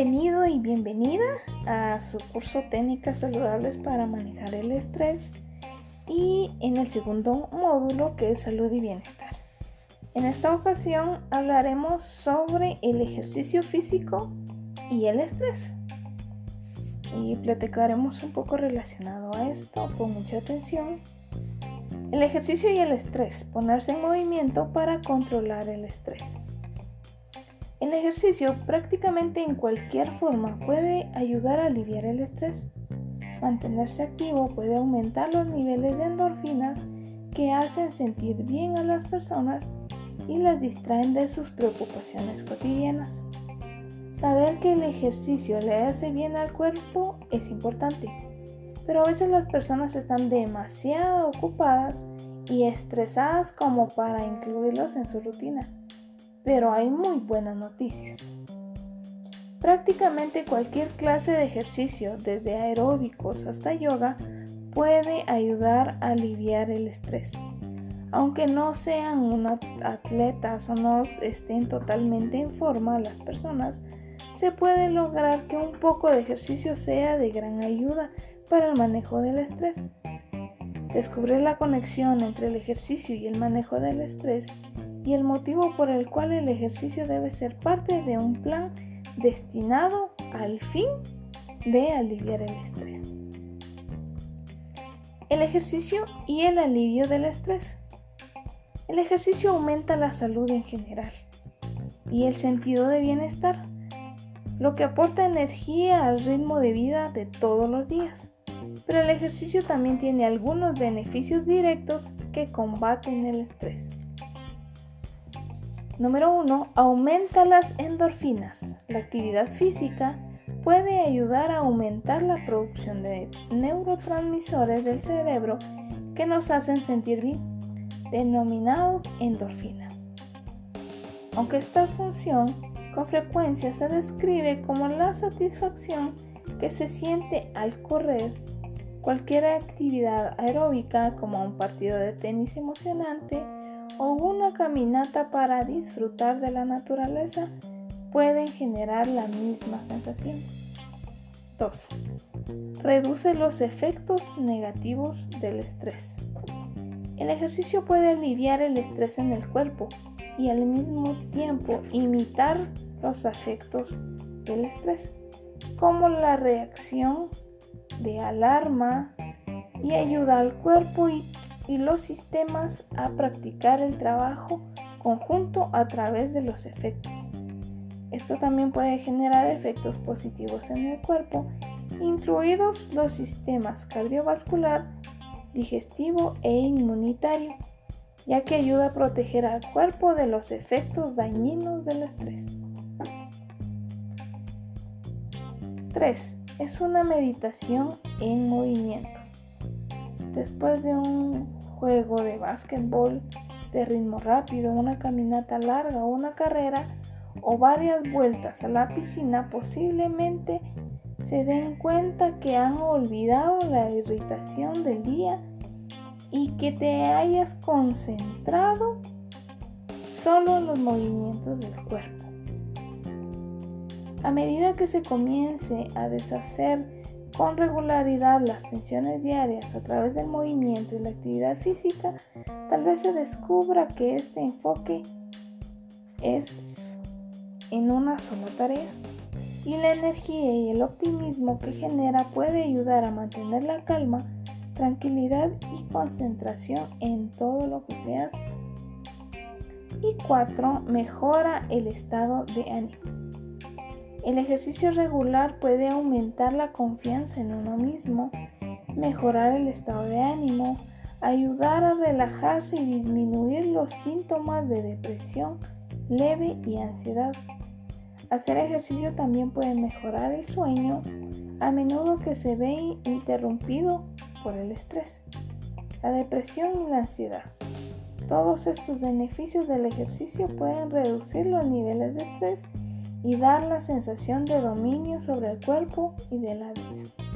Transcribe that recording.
Bienvenido y bienvenida a su curso Técnicas Saludables para Manejar el Estrés y en el segundo módulo que es Salud y Bienestar. En esta ocasión hablaremos sobre el ejercicio físico y el estrés. Y platicaremos un poco relacionado a esto con mucha atención. El ejercicio y el estrés, ponerse en movimiento para controlar el estrés. El ejercicio prácticamente en cualquier forma puede ayudar a aliviar el estrés. Mantenerse activo puede aumentar los niveles de endorfinas que hacen sentir bien a las personas y las distraen de sus preocupaciones cotidianas. Saber que el ejercicio le hace bien al cuerpo es importante, pero a veces las personas están demasiado ocupadas y estresadas como para incluirlos en su rutina. Pero hay muy buenas noticias. Prácticamente cualquier clase de ejercicio, desde aeróbicos hasta yoga, puede ayudar a aliviar el estrés. Aunque no sean atletas o no estén totalmente en forma las personas, se puede lograr que un poco de ejercicio sea de gran ayuda para el manejo del estrés. Descubrir la conexión entre el ejercicio y el manejo del estrés y el motivo por el cual el ejercicio debe ser parte de un plan destinado al fin de aliviar el estrés. El ejercicio y el alivio del estrés. El ejercicio aumenta la salud en general y el sentido de bienestar, lo que aporta energía al ritmo de vida de todos los días. Pero el ejercicio también tiene algunos beneficios directos que combaten el estrés. Número 1. Aumenta las endorfinas. La actividad física puede ayudar a aumentar la producción de neurotransmisores del cerebro que nos hacen sentir bien, denominados endorfinas. Aunque esta función con frecuencia se describe como la satisfacción que se siente al correr, cualquier actividad aeróbica como un partido de tenis emocionante, o una caminata para disfrutar de la naturaleza pueden generar la misma sensación. 2. Reduce los efectos negativos del estrés. El ejercicio puede aliviar el estrés en el cuerpo y al mismo tiempo imitar los efectos del estrés, como la reacción de alarma y ayuda al cuerpo y y los sistemas a practicar el trabajo conjunto a través de los efectos. Esto también puede generar efectos positivos en el cuerpo, incluidos los sistemas cardiovascular, digestivo e inmunitario, ya que ayuda a proteger al cuerpo de los efectos dañinos del estrés. 3. Es una meditación en movimiento. Después de un juego de básquetbol de ritmo rápido, una caminata larga, una carrera o varias vueltas a la piscina, posiblemente se den cuenta que han olvidado la irritación del día y que te hayas concentrado solo en los movimientos del cuerpo. A medida que se comience a deshacer con regularidad las tensiones diarias a través del movimiento y la actividad física, tal vez se descubra que este enfoque es en una sola tarea. Y la energía y el optimismo que genera puede ayudar a mantener la calma, tranquilidad y concentración en todo lo que se hace. Y 4. Mejora el estado de ánimo. El ejercicio regular puede aumentar la confianza en uno mismo, mejorar el estado de ánimo, ayudar a relajarse y disminuir los síntomas de depresión leve y ansiedad. Hacer ejercicio también puede mejorar el sueño, a menudo que se ve interrumpido por el estrés, la depresión y la ansiedad. Todos estos beneficios del ejercicio pueden reducir los niveles de estrés y dar la sensación de dominio sobre el cuerpo y de la vida.